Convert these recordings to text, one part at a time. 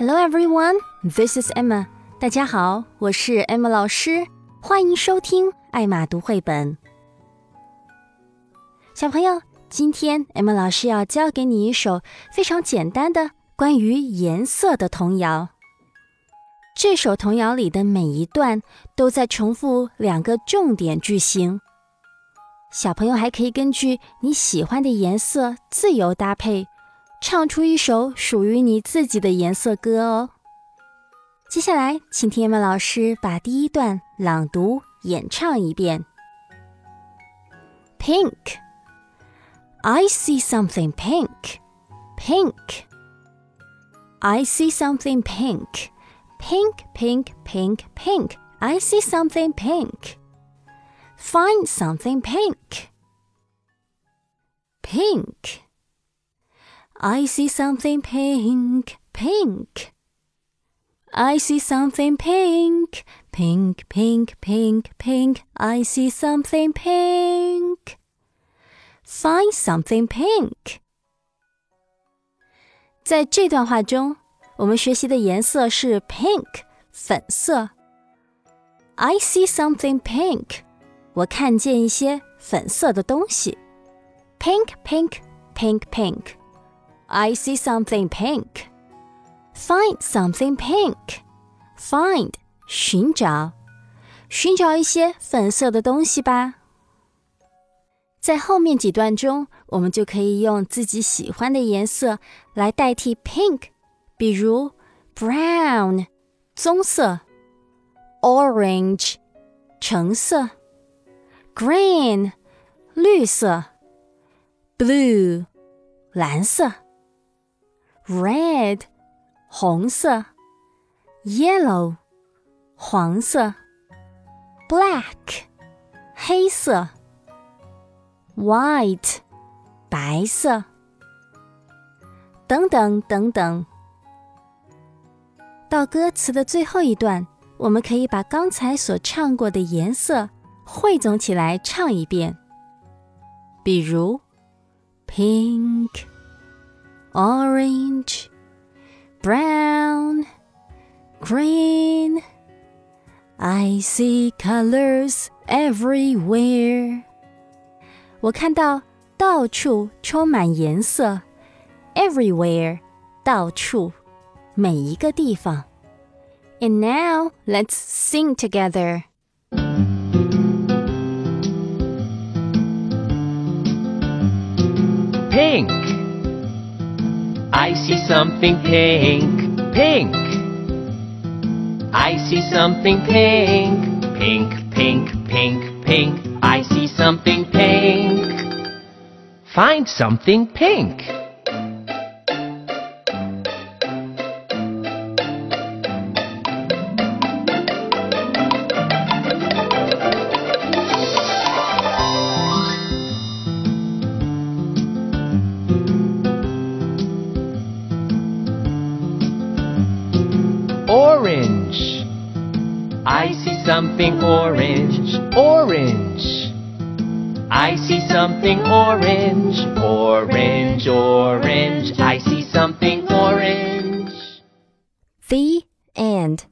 Hello everyone, this is Emma. 大家好，我是 Emma 老师，欢迎收听艾玛读绘本。小朋友，今天 Emma 老师要教给你一首非常简单的关于颜色的童谣。这首童谣里的每一段都在重复两个重点句型。小朋友还可以根据你喜欢的颜色自由搭配，唱出一首属于你自己的颜色歌哦。接下来，请听 Emma 老师把第一段朗读演唱一遍。Pink, I see something pink, pink. I see something pink, pink, pink, pink, pink. I see something pink. Find something pink. Pink. I see something pink, pink. I see something pink, pink, pink, pink, pink. I see something pink. Find something pink. 在这段话中，我们学习的颜色是 pink，粉色。I see something pink. 我看见一些粉色的东西，pink pink pink pink。 I see something pink. Find something pink. Find 寻找，寻找一些粉色的东西吧。在后面几段中，我们就可以用自己喜欢的颜色来代替 pink，比如 brown 棕色，orange 橙色。green 绿色，blue 蓝色 ，red 红色，yellow 黄色，black 黑色，white 白色，等等等等。到歌词的最后一段，我们可以把刚才所唱过的颜色。汇总起来唱一遍。比如，pink、orange、brown、green。I see colors everywhere。我看到到处充满颜色，everywhere，到处，每一个地方。And now let's sing together. pink. I see something pink, pink. I see something pink, pink, pink, pink, pink. I see something pink. Find something pink. I see something orange, orange. I see something orange, orange, orange. I see something orange. The end.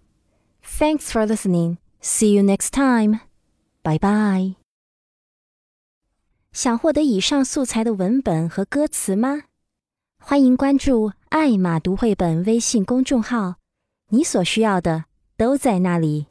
Thanks for listening. See you next time. Bye bye. 想获得以上素材的文本和歌词吗？欢迎关注“艾玛读绘本”微信公众号，你所需要的都在那里。